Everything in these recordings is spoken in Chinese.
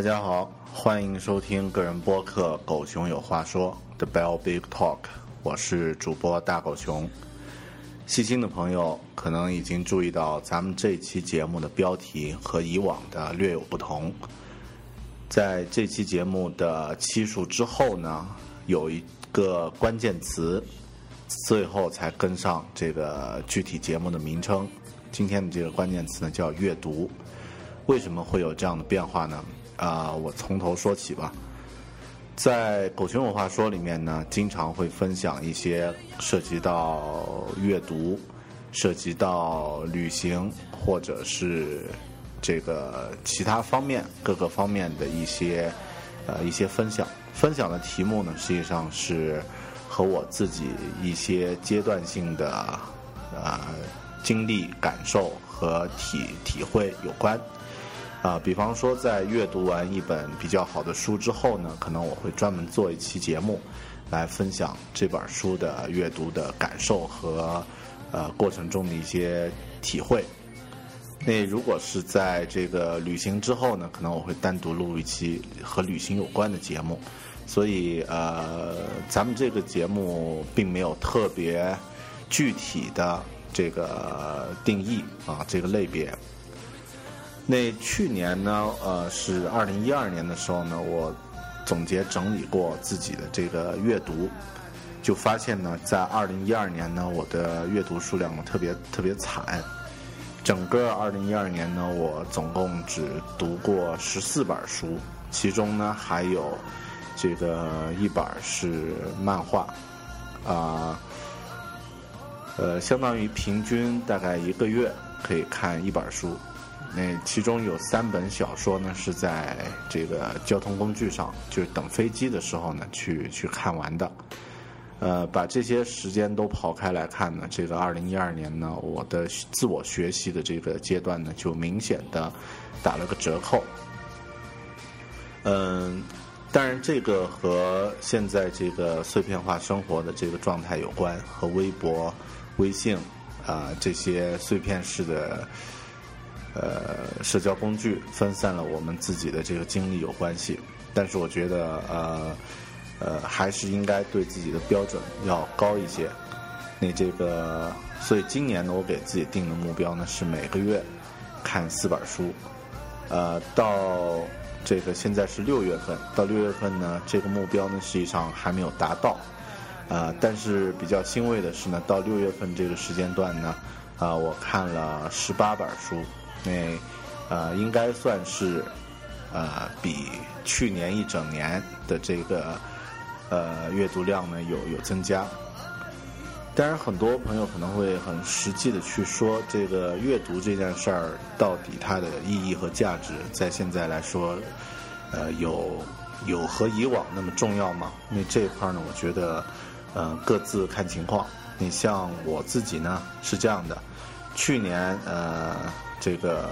大家好，欢迎收听个人播客《狗熊有话说》The Bell Big Talk，我是主播大狗熊。细心的朋友可能已经注意到，咱们这期节目的标题和以往的略有不同。在这期节目的期数之后呢，有一个关键词，最后才跟上这个具体节目的名称。今天的这个关键词呢，叫阅读。为什么会有这样的变化呢？啊，我从头说起吧。在《狗熊有话说》里面呢，经常会分享一些涉及到阅读、涉及到旅行，或者是这个其他方面各个方面的一些呃一些分享。分享的题目呢，实际上是和我自己一些阶段性的啊经历、感受和体体会有关。啊，比方说，在阅读完一本比较好的书之后呢，可能我会专门做一期节目，来分享这本书的阅读的感受和呃过程中的一些体会。那如果是在这个旅行之后呢，可能我会单独录一期和旅行有关的节目。所以呃，咱们这个节目并没有特别具体的这个定义啊，这个类别。那去年呢，呃，是二零一二年的时候呢，我总结整理过自己的这个阅读，就发现呢，在二零一二年呢，我的阅读数量特别特别惨。整个二零一二年呢，我总共只读过十四本书，其中呢还有这个一本是漫画，啊，呃，相当于平均大概一个月可以看一本书。那其中有三本小说呢，是在这个交通工具上，就是等飞机的时候呢，去去看完的。呃，把这些时间都刨开来看呢，这个二零一二年呢，我的自我学习的这个阶段呢，就明显的打了个折扣。嗯，当然这个和现在这个碎片化生活的这个状态有关，和微博、微信啊这些碎片式的。呃，社交工具分散了我们自己的这个精力有关系，但是我觉得呃呃还是应该对自己的标准要高一些。那这个，所以今年呢，我给自己定的目标呢是每个月看四本书。呃，到这个现在是六月份，到六月份呢，这个目标呢实际上还没有达到。啊，但是比较欣慰的是呢，到六月份这个时间段呢，啊，我看了十八本书。那，呃，应该算是，呃，比去年一整年的这个，呃，阅读量呢有有增加。当然，很多朋友可能会很实际的去说，这个阅读这件事儿到底它的意义和价值，在现在来说，呃，有有和以往那么重要吗？那这一块呢，我觉得，呃，各自看情况。你像我自己呢，是这样的，去年呃。这个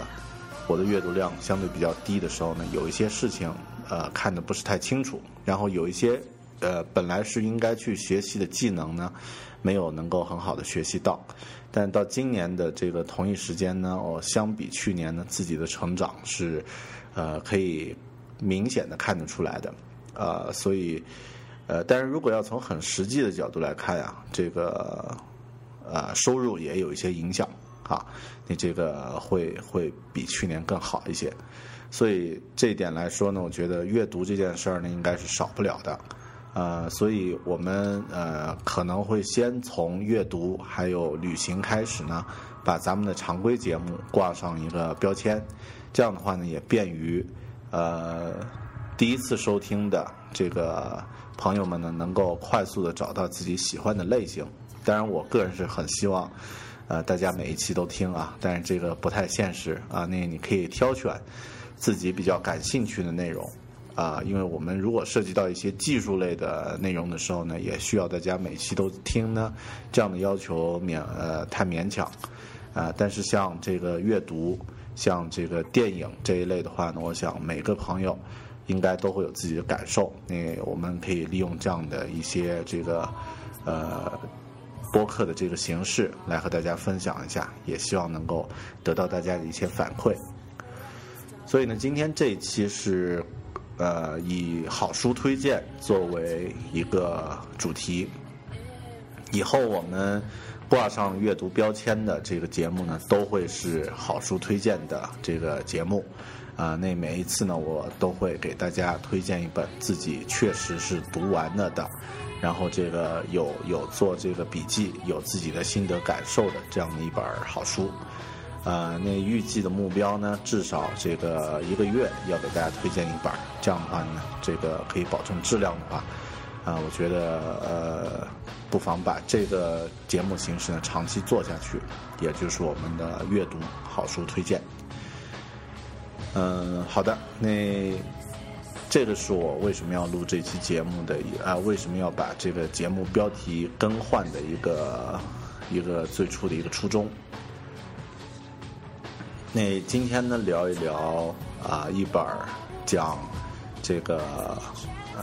我的阅读量相对比较低的时候呢，有一些事情呃看的不是太清楚，然后有一些呃本来是应该去学习的技能呢，没有能够很好的学习到。但到今年的这个同一时间呢，我相比去年呢，自己的成长是呃可以明显的看得出来的。呃，所以呃，但是如果要从很实际的角度来看呀，这个呃收入也有一些影响。啊，你这个会会比去年更好一些，所以这一点来说呢，我觉得阅读这件事儿呢，应该是少不了的。呃，所以我们呃可能会先从阅读还有旅行开始呢，把咱们的常规节目挂上一个标签，这样的话呢，也便于呃第一次收听的这个朋友们呢，能够快速的找到自己喜欢的类型。当然，我个人是很希望，呃，大家每一期都听啊，但是这个不太现实啊。那你可以挑选自己比较感兴趣的内容啊，因为我们如果涉及到一些技术类的内容的时候呢，也需要大家每期都听呢，这样的要求勉呃太勉强啊。但是像这个阅读。像这个电影这一类的话呢，我想每个朋友应该都会有自己的感受。那我们可以利用这样的一些这个呃播客的这个形式来和大家分享一下，也希望能够得到大家的一些反馈。所以呢，今天这一期是呃以好书推荐作为一个主题，以后我们。挂上阅读标签的这个节目呢，都会是好书推荐的这个节目，啊，那每一次呢，我都会给大家推荐一本自己确实是读完了的，然后这个有有做这个笔记、有自己的心得感受的这样的一本好书，呃，那预计的目标呢，至少这个一个月要给大家推荐一本，这样的话呢，这个可以保证质量的话。啊，我觉得呃，不妨把这个节目形式呢长期做下去，也就是我们的阅读好书推荐。嗯，好的，那这个是我为什么要录这期节目的啊？为什么要把这个节目标题更换的一个一个最初的一个初衷？那今天呢，聊一聊啊，一本讲这个呃。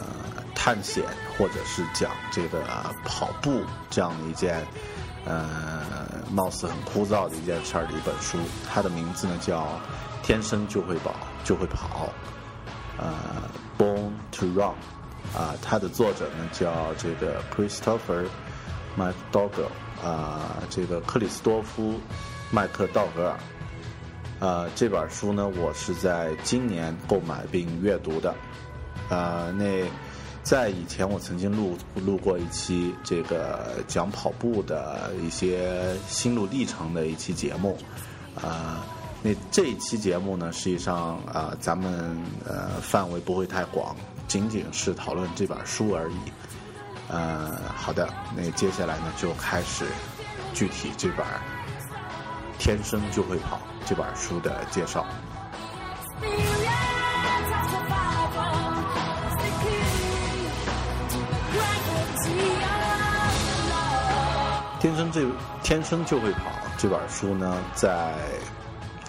探险，或者是讲这个跑步这样的一件，呃，貌似很枯燥的一件事儿的一本书。它的名字呢叫《天生就会跑就会跑》，呃，《Born to Run》。啊，它的作者呢叫这个 Christopher McDougall，啊，这个克里斯多夫麦克道格尔。啊，这本书呢，我是在今年购买并阅读的。啊，那。在以前，我曾经录录过一期这个讲跑步的一些心路历程的一期节目，啊，那这一期节目呢，实际上啊，咱们呃范围不会太广，仅仅是讨论这本书而已。呃，好的，那接下来呢就开始具体这本《天生就会跑》这本书的介绍。天生这天生就会跑这本书呢，在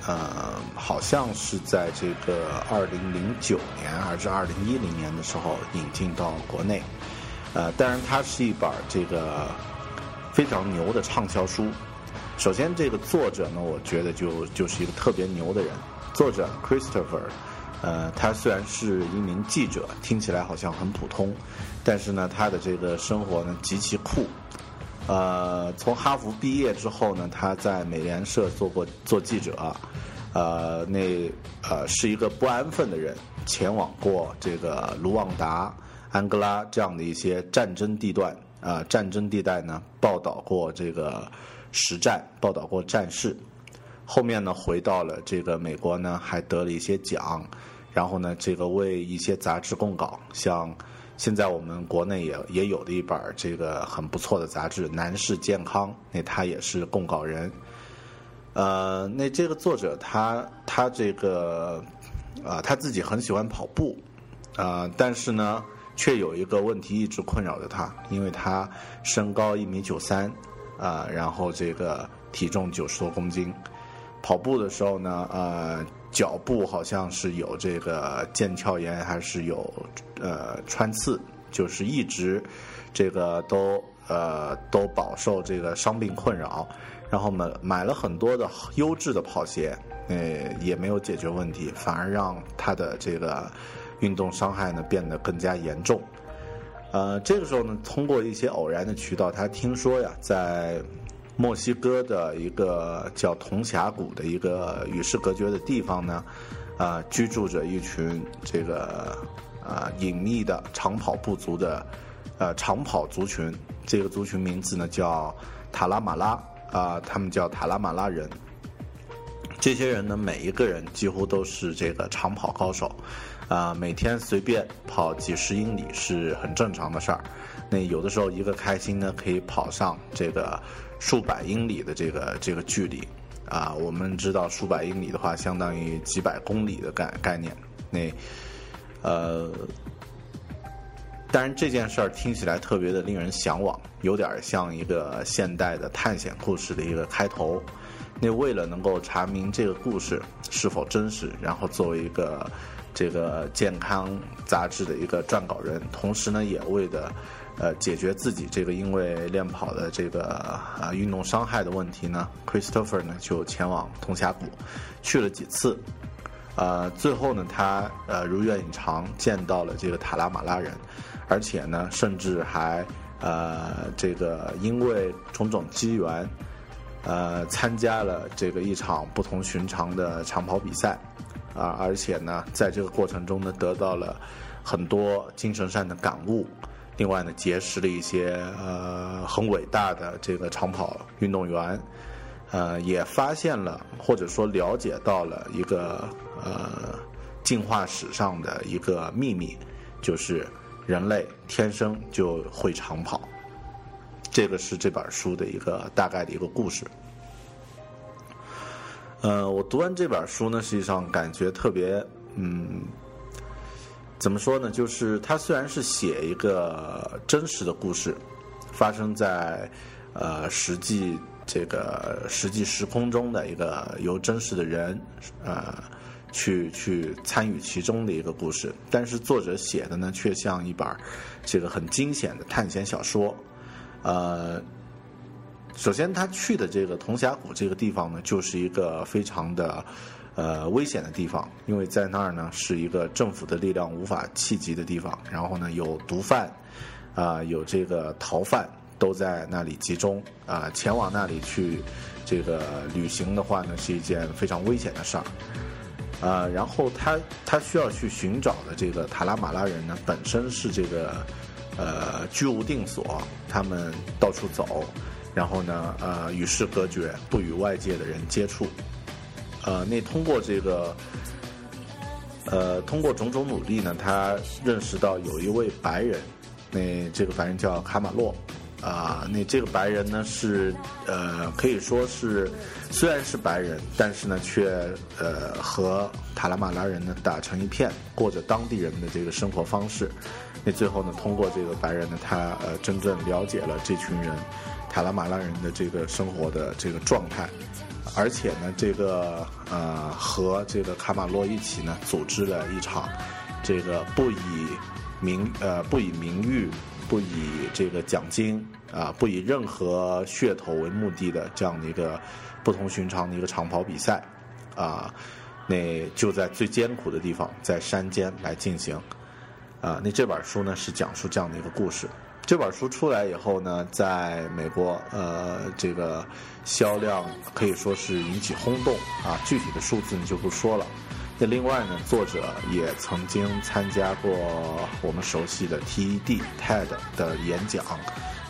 呃，好像是在这个二零零九年还是二零一零年的时候引进到国内。呃，当然它是一本这个非常牛的畅销书。首先，这个作者呢，我觉得就就是一个特别牛的人。作者 Christopher，呃，他虽然是一名记者，听起来好像很普通，但是呢，他的这个生活呢极其酷。呃，从哈佛毕业之后呢，他在美联社做过做记者，呃，那呃是一个不安分的人，前往过这个卢旺达、安哥拉这样的一些战争地段啊，战争地带呢，报道过这个实战，报道过战事，后面呢回到了这个美国呢，还得了一些奖，然后呢，这个为一些杂志供稿，像。现在我们国内也也有的一本这个很不错的杂志《男士健康》，那他也是供稿人。呃，那这个作者他他这个啊他自己很喜欢跑步啊，但是呢，却有一个问题一直困扰着他，因为他身高一米九三啊，然后这个体重九十多公斤，跑步的时候呢，呃。脚部好像是有这个腱鞘炎，还是有呃穿刺，就是一直这个都呃都饱受这个伤病困扰，然后买买了很多的优质的跑鞋，呃也没有解决问题，反而让他的这个运动伤害呢变得更加严重。呃，这个时候呢，通过一些偶然的渠道，他听说呀，在。墨西哥的一个叫铜峡谷的一个与世隔绝的地方呢，啊，居住着一群这个啊隐秘的长跑部族的呃长跑族群。这个族群名字呢叫塔拉马拉啊，他们叫塔拉马拉人。这些人呢，每一个人几乎都是这个长跑高手，啊，每天随便跑几十英里是很正常的事儿。那有的时候一个开心呢，可以跑上这个数百英里的这个这个距离。啊，我们知道数百英里的话，相当于几百公里的概概念。那呃，当然这件事儿听起来特别的令人向往，有点像一个现代的探险故事的一个开头。那为了能够查明这个故事是否真实，然后作为一个这个健康杂志的一个撰稿人，同时呢，也为的呃解决自己这个因为练跑的这个啊运动伤害的问题呢，Christopher 呢就前往通峡谷去了几次，呃，最后呢，他呃如愿以偿见到了这个塔拉马拉人，而且呢，甚至还呃这个因为种种机缘。呃，参加了这个一场不同寻常的长跑比赛，啊，而且呢，在这个过程中呢，得到了很多精神上的感悟。另外呢，结识了一些呃很伟大的这个长跑运动员，呃，也发现了或者说了解到了一个呃进化史上的一个秘密，就是人类天生就会长跑。这个是这本书的一个大概的一个故事。呃，我读完这本书呢，实际上感觉特别，嗯，怎么说呢？就是它虽然是写一个真实的故事，发生在呃实际这个实际时空中的一个由真实的人呃去去参与其中的一个故事，但是作者写的呢，却像一本这个很惊险的探险小说，呃。首先，他去的这个铜峡谷这个地方呢，就是一个非常的呃危险的地方，因为在那儿呢是一个政府的力量无法企及的地方。然后呢，有毒贩啊，有这个逃犯都在那里集中啊，前往那里去这个旅行的话呢，是一件非常危险的事儿。啊，然后他他需要去寻找的这个塔拉马拉人呢，本身是这个呃居无定所，他们到处走。然后呢，呃，与世隔绝，不与外界的人接触，呃，那通过这个，呃，通过种种努力呢，他认识到有一位白人，那这个白人叫卡马洛，啊，那这个白人呢是，呃，可以说是虽然是白人，但是呢却呃和塔拉马拉人呢打成一片，过着当地人的这个生活方式。那最后呢，通过这个白人呢，他呃真正了解了这群人。塔拉马拉人的这个生活的这个状态，而且呢，这个呃和这个卡马洛一起呢，组织了一场这个不以名呃不以名誉、不以这个奖金啊、不以任何噱头为目的的这样的一个不同寻常的一个长跑比赛啊，那就在最艰苦的地方，在山间来进行啊。那这本书呢，是讲述这样的一个故事。这本书出来以后呢，在美国，呃，这个销量可以说是引起轰动啊。具体的数字呢就不说了。那另外呢，作者也曾经参加过我们熟悉的 TED TED 的演讲。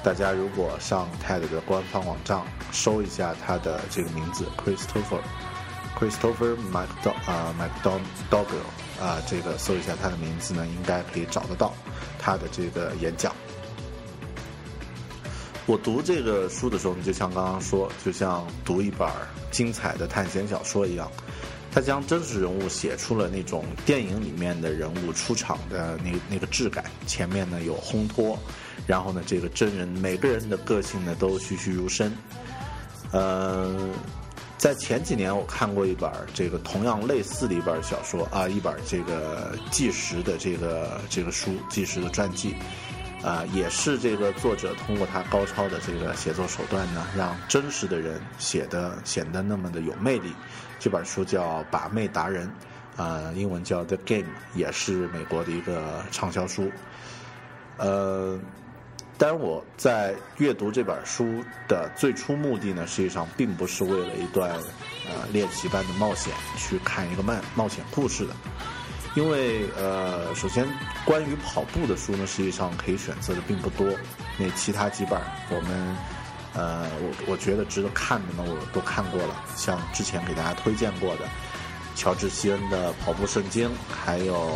大家如果上 TED 的官方网站搜一下他的这个名字，Christopher Christopher McDo 啊 McDonald 啊，这个搜一下他的名字呢，应该可以找得到他的这个演讲。我读这个书的时候，就像刚刚说，就像读一本精彩的探险小说一样，他将真实人物写出了那种电影里面的人物出场的那那个质感。前面呢有烘托，然后呢这个真人每个人的个性呢都栩栩如生。呃，在前几年我看过一本这个同样类似的一本小说啊，一本这个纪实的这个这个书，纪实的传记。啊，也是这个作者通过他高超的这个写作手段呢，让真实的人写的显得那么的有魅力。这本书叫《把妹达人》，啊，英文叫《The Game》，也是美国的一个畅销书。呃，当然我在阅读这本书的最初目的呢，实际上并不是为了一段呃练习般的冒险去看一个漫冒险故事的。因为呃，首先关于跑步的书呢，实际上可以选择的并不多。那其他几本我们呃，我我觉得值得看的呢，我都看过了。像之前给大家推荐过的乔治·希恩的《跑步圣经》，还有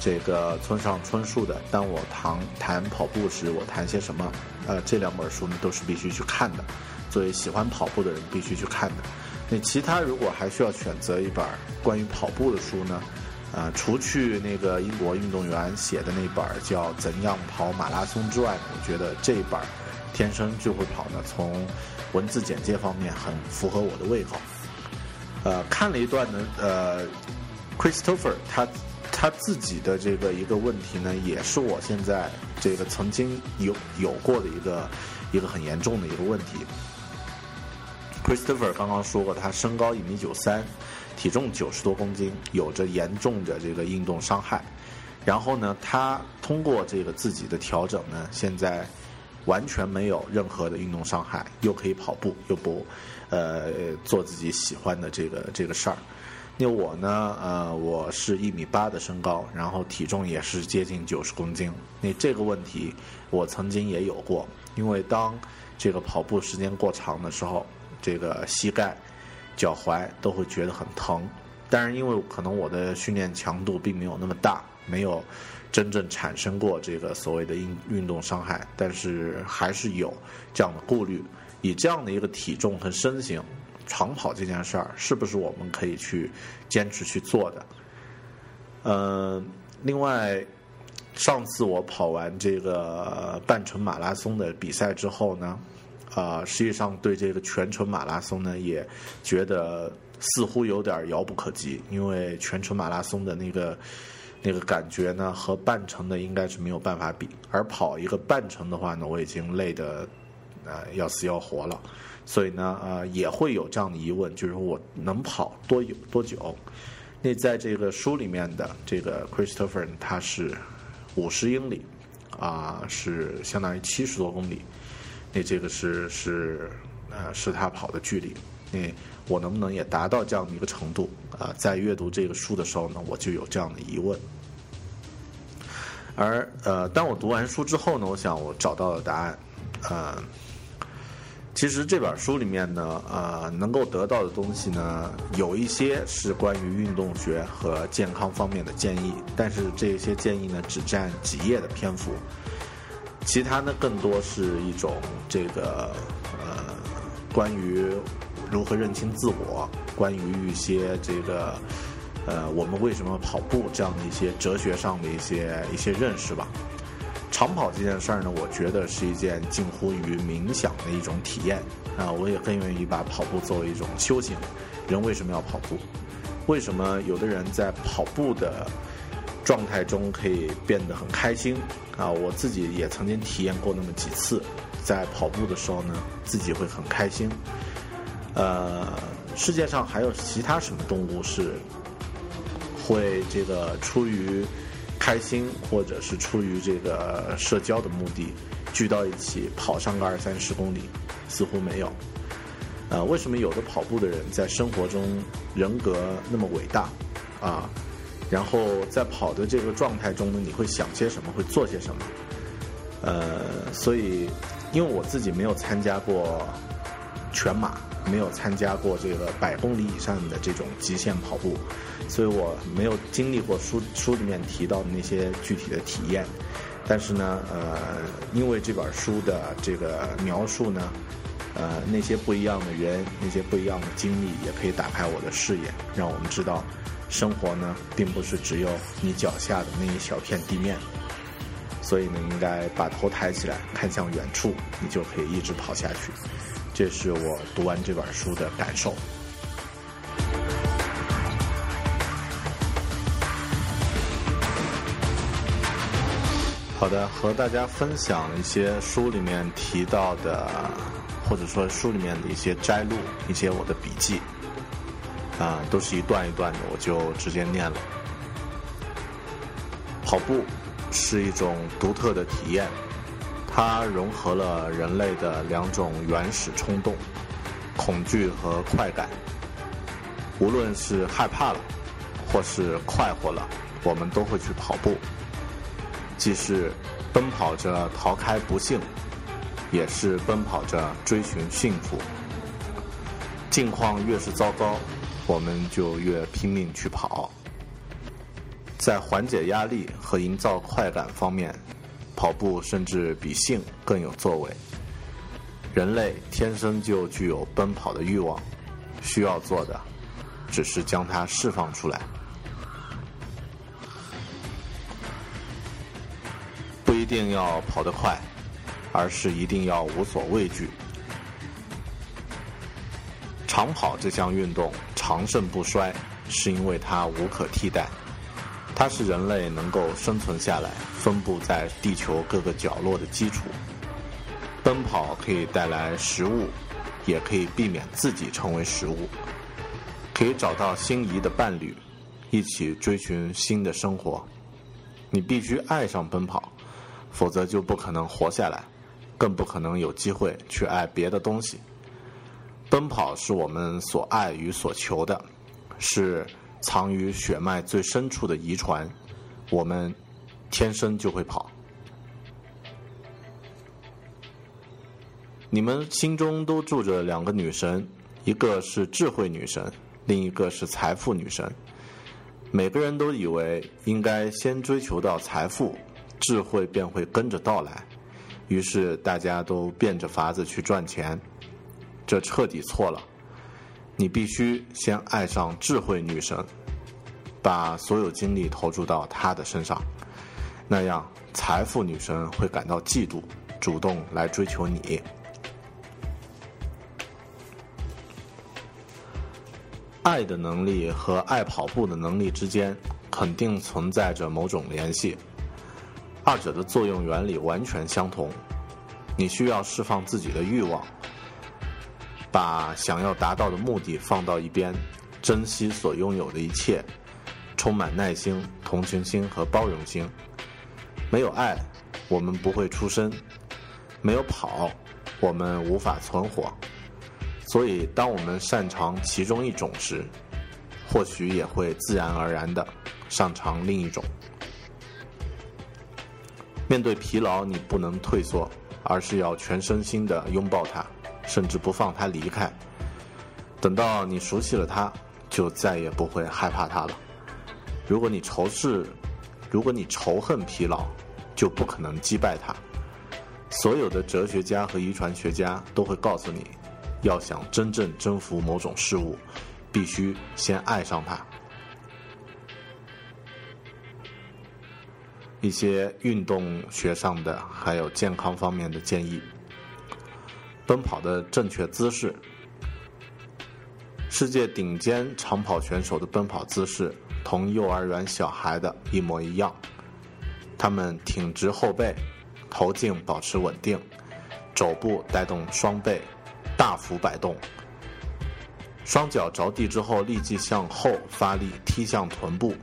这个村上春树的《当我谈谈跑步时，我谈些什么》。呃，这两本书呢都是必须去看的，作为喜欢跑步的人必须去看的。那其他如果还需要选择一本关于跑步的书呢？呃，除去那个英国运动员写的那本叫《怎样跑马拉松》之外，我觉得这一本《天生就会跑》呢，从文字简介方面很符合我的胃口。呃，看了一段呢，呃，Christopher 他他自己的这个一个问题呢，也是我现在这个曾经有有过的一个一个很严重的一个问题。Christopher 刚刚说过，他身高一米九三。体重九十多公斤，有着严重的这个运动伤害。然后呢，他通过这个自己的调整呢，现在完全没有任何的运动伤害，又可以跑步，又不呃做自己喜欢的这个这个事儿。那我呢，呃，我是一米八的身高，然后体重也是接近九十公斤。那这个问题我曾经也有过，因为当这个跑步时间过长的时候，这个膝盖。脚踝都会觉得很疼，但是因为可能我的训练强度并没有那么大，没有真正产生过这个所谓的运运动伤害，但是还是有这样的顾虑。以这样的一个体重和身形，长跑这件事儿是不是我们可以去坚持去做的？呃，另外，上次我跑完这个半程马拉松的比赛之后呢？啊，实际上对这个全程马拉松呢，也觉得似乎有点遥不可及，因为全程马拉松的那个那个感觉呢，和半程的应该是没有办法比。而跑一个半程的话呢，我已经累得呃要死要活了，所以呢，呃也会有这样的疑问，就是我能跑多有多久？那在这个书里面的这个 Christopher 他是五十英里，啊，是相当于七十多公里。那这个是是呃是他跑的距离，那我能不能也达到这样的一个程度啊？在阅读这个书的时候呢，我就有这样的疑问。而呃，当我读完书之后呢，我想我找到了答案。呃，其实这本书里面呢，呃，能够得到的东西呢，有一些是关于运动学和健康方面的建议，但是这些建议呢，只占几页的篇幅。其他呢，更多是一种这个呃，关于如何认清自我，关于一些这个呃，我们为什么跑步这样的一些哲学上的一些一些认识吧。长跑这件事儿呢，我觉得是一件近乎于冥想的一种体验啊，我也更愿意把跑步作为一种修行。人为什么要跑步？为什么有的人在跑步的？状态中可以变得很开心啊！我自己也曾经体验过那么几次，在跑步的时候呢，自己会很开心。呃，世界上还有其他什么动物是会这个出于开心，或者是出于这个社交的目的聚到一起跑上个二三十公里？似乎没有。呃，为什么有的跑步的人在生活中人格那么伟大啊？然后在跑的这个状态中呢，你会想些什么？会做些什么？呃，所以，因为我自己没有参加过全马，没有参加过这个百公里以上的这种极限跑步，所以我没有经历过书书里面提到的那些具体的体验。但是呢，呃，因为这本书的这个描述呢，呃，那些不一样的人，那些不一样的经历，也可以打开我的视野，让我们知道。生活呢，并不是只有你脚下的那一小片地面，所以呢，应该把头抬起来，看向远处，你就可以一直跑下去。这是我读完这本书的感受。好的，和大家分享一些书里面提到的，或者说书里面的一些摘录，一些我的笔记。啊，都是一段一段的，我就直接念了。跑步是一种独特的体验，它融合了人类的两种原始冲动——恐惧和快感。无论是害怕了，或是快活了，我们都会去跑步。既是奔跑着逃开不幸，也是奔跑着追寻幸福。境况越是糟糕。我们就越拼命去跑。在缓解压力和营造快感方面，跑步甚至比性更有作为。人类天生就具有奔跑的欲望，需要做的只是将它释放出来。不一定要跑得快，而是一定要无所畏惧。长跑这项运动长盛不衰，是因为它无可替代。它是人类能够生存下来、分布在地球各个角落的基础。奔跑可以带来食物，也可以避免自己成为食物。可以找到心仪的伴侣，一起追寻新的生活。你必须爱上奔跑，否则就不可能活下来，更不可能有机会去爱别的东西。奔跑是我们所爱与所求的，是。藏于血脉最深处的遗传，我们天生就会跑。你们心中都住着两个女神，一个是智慧女神，另一个是财富女神。每个人都以为应该先追求到财富，智慧便会跟着到来，于是大家都变着法子去赚钱，这彻底错了。你必须先爱上智慧女神，把所有精力投注到她的身上，那样财富女神会感到嫉妒，主动来追求你。爱的能力和爱跑步的能力之间肯定存在着某种联系，二者的作用原理完全相同。你需要释放自己的欲望。把想要达到的目的放到一边，珍惜所拥有的一切，充满耐心、同情心和包容心。没有爱，我们不会出生；没有跑，我们无法存活。所以，当我们擅长其中一种时，或许也会自然而然的擅长另一种。面对疲劳，你不能退缩，而是要全身心的拥抱它。甚至不放他离开，等到你熟悉了他，就再也不会害怕他了。如果你仇视，如果你仇恨疲劳，就不可能击败他。所有的哲学家和遗传学家都会告诉你，要想真正征服某种事物，必须先爱上它。一些运动学上的，还有健康方面的建议。奔跑的正确姿势，世界顶尖长跑选手的奔跑姿势同幼儿园小孩的一模一样。他们挺直后背，头颈保持稳定，肘部带动双背，大幅摆动，双脚着地之后立即向后发力踢向臀部，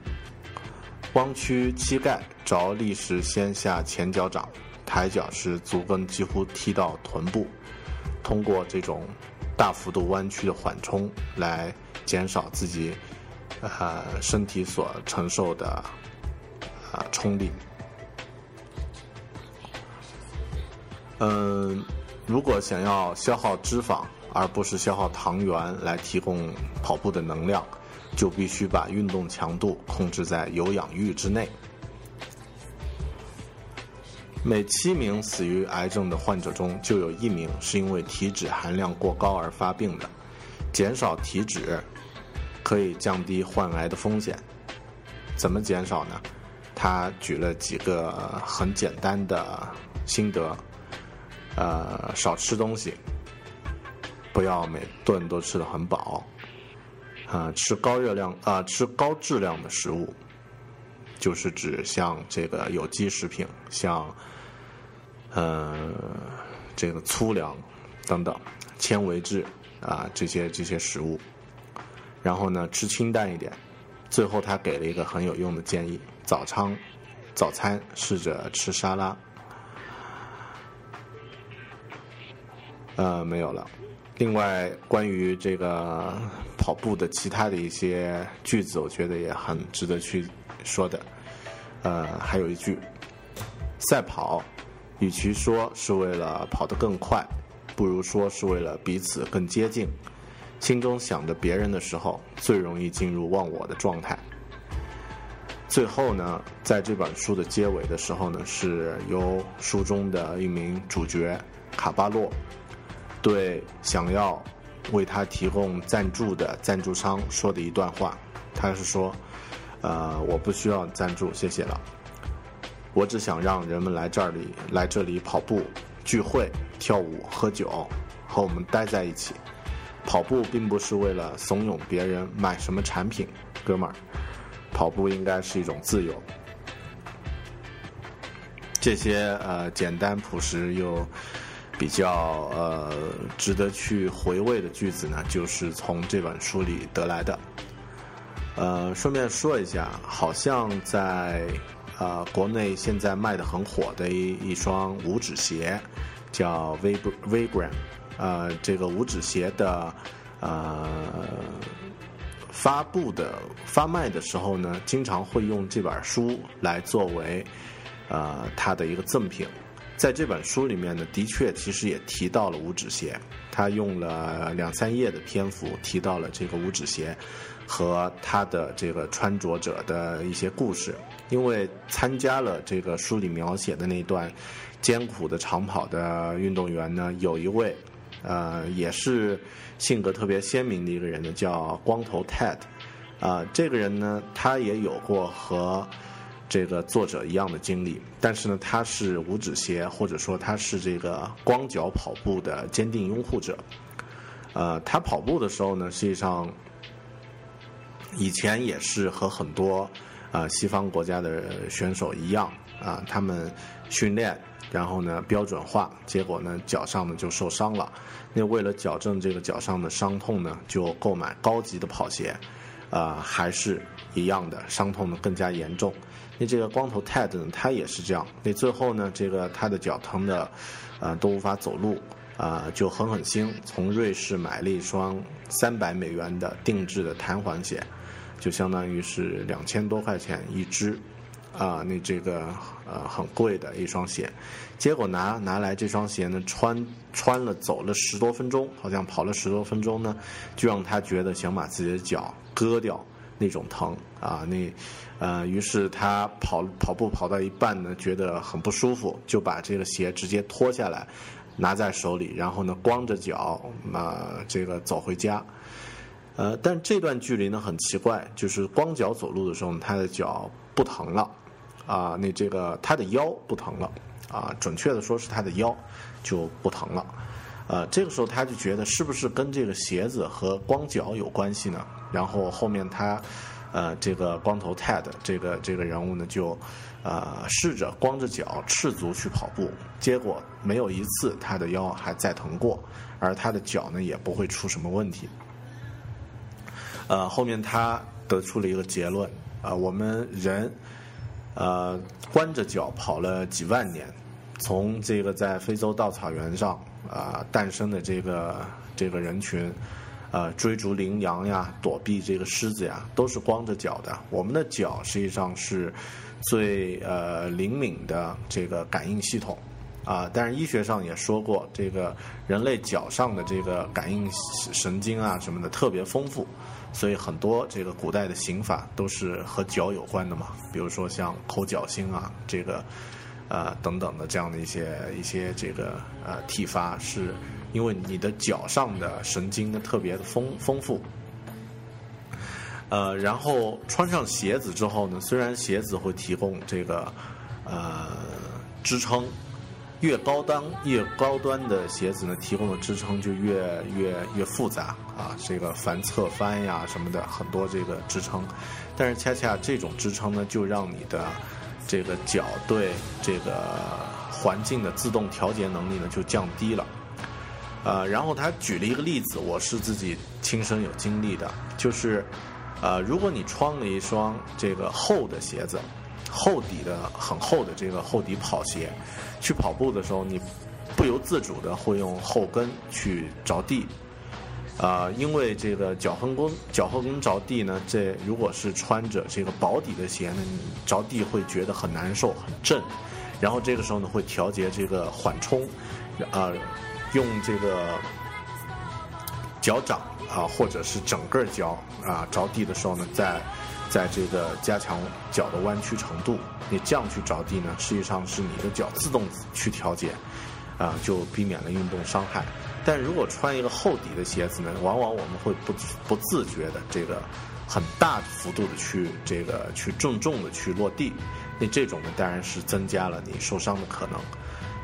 弯曲膝盖着力时先下前脚掌，抬脚时足跟几乎踢到臀部。通过这种大幅度弯曲的缓冲来减少自己呃身体所承受的啊冲力。嗯，如果想要消耗脂肪而不是消耗糖原来提供跑步的能量，就必须把运动强度控制在有氧阈之内。每七名死于癌症的患者中，就有一名是因为体脂含量过高而发病的。减少体脂可以降低患癌的风险。怎么减少呢？他举了几个很简单的心得：呃，少吃东西，不要每顿都吃的很饱，啊，吃高热量啊，吃高质量的食物，就是指像这个有机食品，像。呃，这个粗粮等等，纤维质啊，这些这些食物，然后呢，吃清淡一点。最后，他给了一个很有用的建议：早餐，早餐试着吃沙拉。呃，没有了。另外，关于这个跑步的其他的一些句子，我觉得也很值得去说的。呃，还有一句：赛跑。与其说是为了跑得更快，不如说是为了彼此更接近。心中想着别人的时候，最容易进入忘我的状态。最后呢，在这本书的结尾的时候呢，是由书中的一名主角卡巴洛对想要为他提供赞助的赞助商说的一段话。他是说：“呃，我不需要赞助，谢谢了。我只想让人们来这里，来这里跑步、聚会、跳舞、喝酒，和我们待在一起。跑步并不是为了怂恿别人买什么产品，哥们儿。”跑步应该是一种自由。这些呃简单朴实又比较呃值得去回味的句子呢，就是从这本书里得来的。呃，顺便说一下，好像在呃国内现在卖的很火的一一双五指鞋，叫 V Vgram，呃，这个五指鞋的呃。发布的发卖的时候呢，经常会用这本书来作为，呃，它的一个赠品。在这本书里面呢，的确其实也提到了五指鞋，他用了两三页的篇幅提到了这个五指鞋和他的这个穿着者的一些故事。因为参加了这个书里描写的那段艰苦的长跑的运动员呢，有一位。呃，也是性格特别鲜明的一个人呢，叫光头 Ted。啊，这个人呢，他也有过和这个作者一样的经历，但是呢，他是五指鞋，或者说他是这个光脚跑步的坚定拥护者。呃，他跑步的时候呢，实际上以前也是和很多啊西方国家的选手一样啊，他们训练。然后呢，标准化，结果呢，脚上呢就受伤了。那为了矫正这个脚上的伤痛呢，就购买高级的跑鞋，啊，还是一样的，伤痛呢更加严重。那这个光头 Ted 呢，他也是这样。那最后呢，这个他的脚疼的，呃，都无法走路，啊，就狠狠心从瑞士买了一双三百美元的定制的弹簧鞋，就相当于是两千多块钱一只。啊，那这个呃很贵的一双鞋，结果拿拿来这双鞋呢，穿穿了走了十多分钟，好像跑了十多分钟呢，就让他觉得想把自己的脚割掉那种疼啊，那呃，于是他跑跑步跑到一半呢，觉得很不舒服，就把这个鞋直接脱下来，拿在手里，然后呢光着脚啊这个走回家，呃，但这段距离呢很奇怪，就是光脚走路的时候，他的脚不疼了。啊，那这个他的腰不疼了，啊，准确的说是他的腰就不疼了，呃，这个时候他就觉得是不是跟这个鞋子和光脚有关系呢？然后后面他，呃，这个光头 Ted 这个这个人物呢，就呃试着光着脚赤足去跑步，结果没有一次他的腰还再疼过，而他的脚呢也不会出什么问题。呃，后面他得出了一个结论，啊，我们人。呃，光着脚跑了几万年，从这个在非洲稻草原上啊诞生的这个这个人群，呃，追逐羚羊呀，躲避这个狮子呀，都是光着脚的。我们的脚实际上是最呃灵敏的这个感应系统啊，但是医学上也说过，这个人类脚上的这个感应神经啊什么的特别丰富。所以很多这个古代的刑法都是和脚有关的嘛，比如说像抠脚心啊，这个，呃等等的这样的一些一些这个呃体罚，是因为你的脚上的神经特别的丰丰富。呃，然后穿上鞋子之后呢，虽然鞋子会提供这个呃支撑。越高档越高端的鞋子呢，提供的支撑就越越越复杂啊，这个反侧翻呀什么的很多这个支撑，但是恰恰这种支撑呢，就让你的这个脚对这个环境的自动调节能力呢就降低了。呃，然后他举了一个例子，我是自己亲身有经历的，就是呃，如果你穿了一双这个厚的鞋子。厚底的很厚的这个厚底跑鞋，去跑步的时候，你不由自主的会用后跟去着地，啊，因为这个脚后跟脚后跟着地呢，这如果是穿着这个薄底的鞋呢，你着地会觉得很难受很震，然后这个时候呢会调节这个缓冲，啊，用这个脚掌啊，或者是整个脚啊着地的时候呢，在在这个加强脚的弯曲程度。你这样去着地呢，实际上是你的脚自动去调节，啊，就避免了运动伤害。但如果穿一个厚底的鞋子呢，往往我们会不不自觉的这个很大幅度的去这个去重重的去落地，那这种呢，当然是增加了你受伤的可能。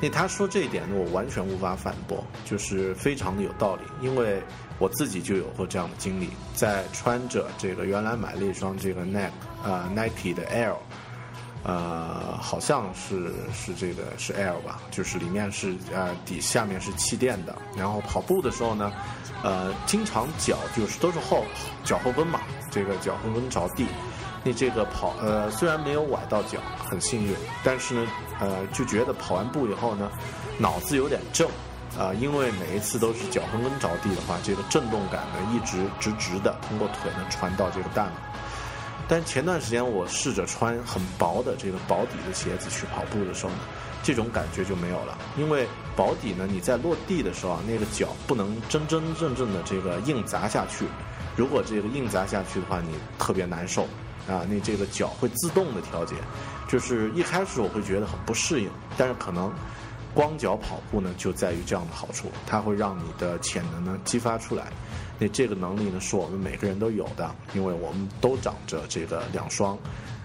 那他说这一点呢，我完全无法反驳，就是非常的有道理。因为我自己就有过这样的经历，在穿着这个原来买了一双这个 Nike 啊 Nike 的 Air，呃，好像是是这个是 Air 吧，就是里面是呃底下面是气垫的。然后跑步的时候呢，呃，经常脚就是都是后脚后跟嘛，这个脚后跟着地。那这个跑呃虽然没有崴到脚，很幸运，但是呢呃就觉得跑完步以后呢，脑子有点正，啊因为每一次都是脚后跟着地的话，这个震动感呢一直直直的通过腿呢传到这个大脑。但前段时间我试着穿很薄的这个薄底的鞋子去跑步的时候呢，这种感觉就没有了，因为薄底呢你在落地的时候啊，那个脚不能真真正正的这个硬砸下去，如果这个硬砸下去的话，你特别难受。啊，你这个脚会自动的调节，就是一开始我会觉得很不适应，但是可能光脚跑步呢，就在于这样的好处，它会让你的潜能呢激发出来。那这个能力呢，是我们每个人都有的，因为我们都长着这个两双，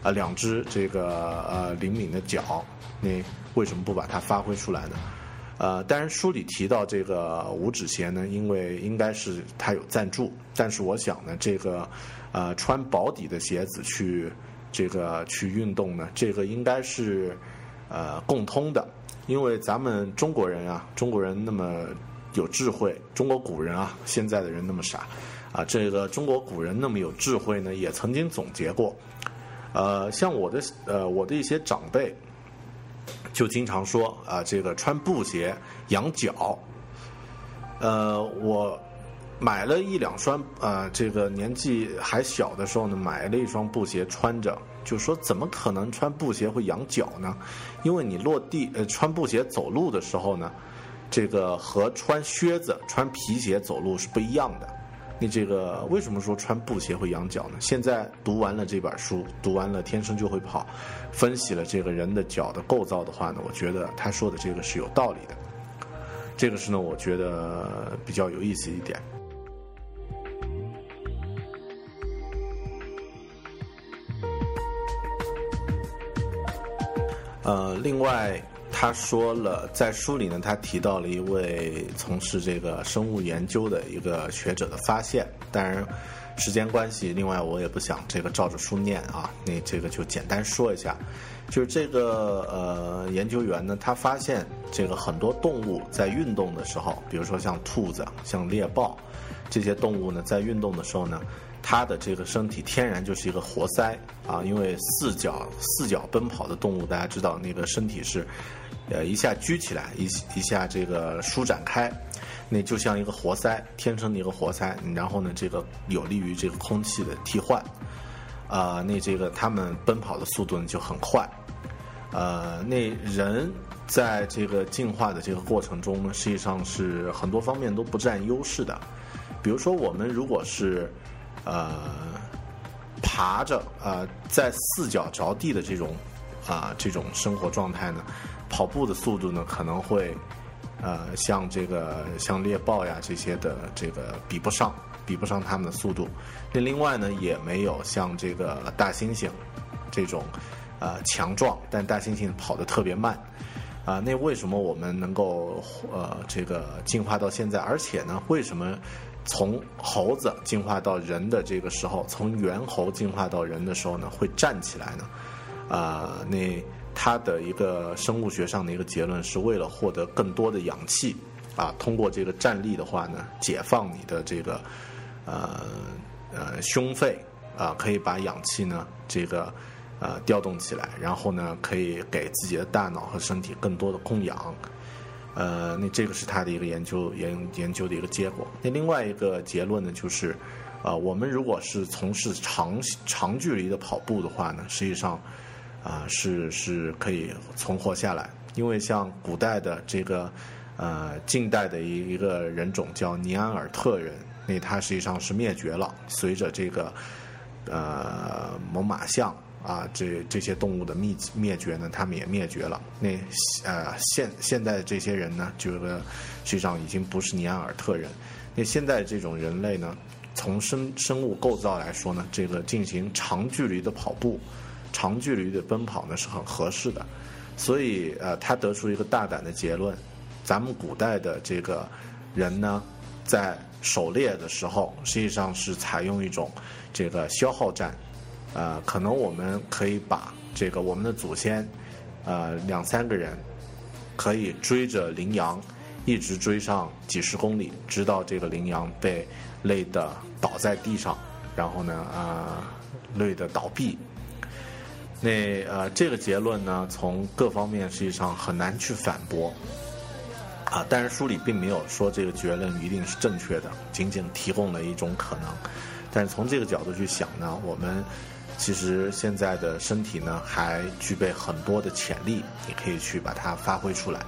啊，两只这个呃灵敏的脚，那为什么不把它发挥出来呢？呃，当然书里提到这个五指鞋呢，因为应该是它有赞助，但是我想呢，这个。呃，穿薄底的鞋子去这个去运动呢，这个应该是呃共通的，因为咱们中国人啊，中国人那么有智慧，中国古人啊，现在的人那么傻啊，这个中国古人那么有智慧呢，也曾经总结过，呃，像我的呃我的一些长辈就经常说啊，这个穿布鞋养脚，呃，我。买了一两双，呃，这个年纪还小的时候呢，买了一双布鞋穿着，就说怎么可能穿布鞋会养脚呢？因为你落地，呃，穿布鞋走路的时候呢，这个和穿靴子、穿皮鞋走路是不一样的。你这个为什么说穿布鞋会养脚呢？现在读完了这本书，读完了《天生就会跑》，分析了这个人的脚的构造的话呢，我觉得他说的这个是有道理的。这个是呢，我觉得比较有意思一点。呃，另外他说了，在书里呢，他提到了一位从事这个生物研究的一个学者的发现。当然，时间关系，另外我也不想这个照着书念啊，那这个就简单说一下，就是这个呃研究员呢，他发现这个很多动物在运动的时候，比如说像兔子、像猎豹这些动物呢，在运动的时候呢。它的这个身体天然就是一个活塞啊，因为四脚四脚奔跑的动物，大家知道那个身体是，呃，一下举起来，一一下这个舒展开，那就像一个活塞，天生的一个活塞。然后呢，这个有利于这个空气的替换，啊，那这个它们奔跑的速度呢就很快，呃，那人在这个进化的这个过程中呢，实际上是很多方面都不占优势的，比如说我们如果是。呃，爬着啊，在四脚着地的这种啊这种生活状态呢，跑步的速度呢可能会呃像这个像猎豹呀这些的这个比不上，比不上它们的速度。那另外呢，也没有像这个大猩猩这种呃强壮，但大猩猩跑得特别慢啊。那为什么我们能够呃这个进化到现在？而且呢，为什么？从猴子进化到人的这个时候，从猿猴进化到人的时候呢，会站起来呢？啊，那它的一个生物学上的一个结论是为了获得更多的氧气啊，通过这个站立的话呢，解放你的这个呃呃胸肺啊，可以把氧气呢这个呃调动起来，然后呢可以给自己的大脑和身体更多的供氧。呃，那这个是他的一个研究研研究的一个结果。那另外一个结论呢，就是，呃，我们如果是从事长长距离的跑步的话呢，实际上，啊，是是可以存活下来。因为像古代的这个，呃，近代的一一个人种叫尼安尔特人，那他实际上是灭绝了。随着这个呃猛犸象啊，这这些动物的灭灭绝呢，他们也灭绝了。那呃现现在这些人呢，觉得实际上已经不是尼安尔特人。那现在这种人类呢，从生生物构造来说呢，这个进行长距离的跑步、长距离的奔跑呢是很合适的。所以呃，他得出一个大胆的结论：咱们古代的这个人呢，在狩猎的时候，实际上是采用一种这个消耗战。呃，可能我们可以把这个我们的祖先，呃，两三个人可以追着羚羊，一直追上几十公里，直到这个羚羊被累得倒在地上，然后呢，啊，累得倒闭。那呃，这个结论呢，从各方面实际上很难去反驳。啊，但是书里并没有说这个结论一定是正确的，仅仅提供了一种可能。但是从这个角度去想呢，我们其实现在的身体呢，还具备很多的潜力，你可以去把它发挥出来。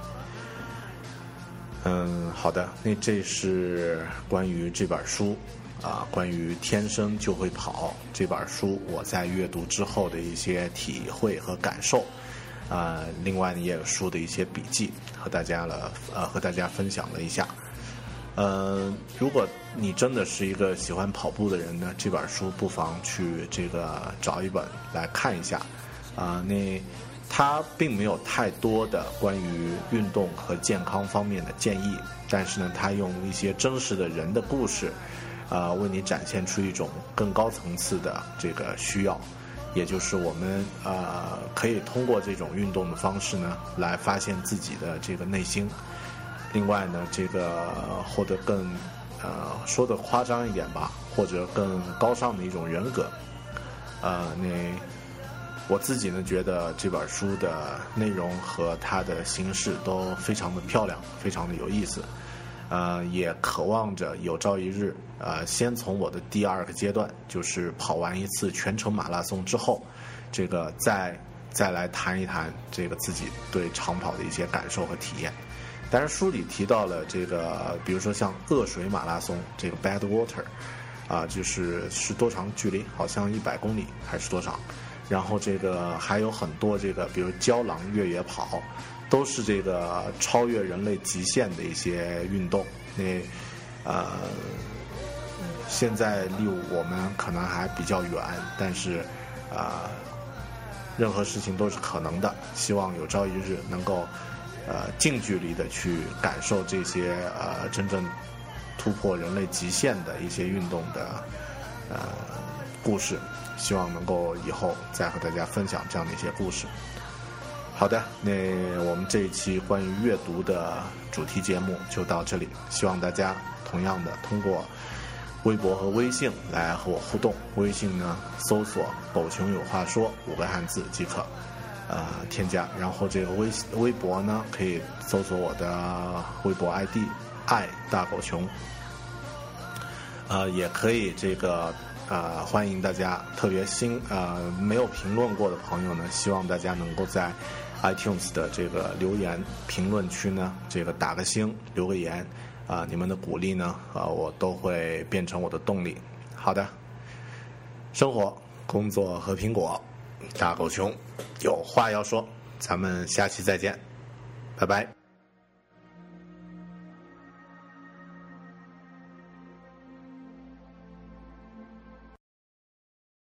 嗯，好的，那这是关于这本书啊，关于天生就会跑这本书，我在阅读之后的一些体会和感受。啊，另外呢也有书的一些笔记和大家了，呃，和大家分享了一下。呃，如果你真的是一个喜欢跑步的人呢，这本书不妨去这个找一本来看一下。啊，那它并没有太多的关于运动和健康方面的建议，但是呢，它用一些真实的人的故事，啊，为你展现出一种更高层次的这个需要。也就是我们呃可以通过这种运动的方式呢，来发现自己的这个内心。另外呢，这个获得更呃说的夸张一点吧，或者更高尚的一种人格。呃，那我自己呢觉得这本书的内容和它的形式都非常的漂亮，非常的有意思。呃，也渴望着有朝一日，呃，先从我的第二个阶段，就是跑完一次全程马拉松之后，这个再再来谈一谈这个自己对长跑的一些感受和体验。但是书里提到了这个，比如说像恶水马拉松，这个 Bad Water，啊，就是是多长距离？好像一百公里还是多少？然后这个还有很多这个，比如胶囊越野跑。都是这个超越人类极限的一些运动，那呃，现在离我们可能还比较远，但是啊，任何事情都是可能的。希望有朝一日能够呃近距离的去感受这些呃真正突破人类极限的一些运动的呃故事。希望能够以后再和大家分享这样的一些故事。好的，那我们这一期关于阅读的主题节目就到这里。希望大家同样的通过微博和微信来和我互动。微信呢，搜索“狗熊有话说”五个汉字即可，呃，添加。然后这个微微博呢，可以搜索我的微博 ID“ 爱大狗熊”。呃，也可以这个呃，欢迎大家，特别新呃没有评论过的朋友呢，希望大家能够在。iTunes 的这个留言评论区呢，这个打个星，留个言，啊，你们的鼓励呢，啊，我都会变成我的动力。好的，生活、工作和苹果，大狗熊有话要说，咱们下期再见，拜拜。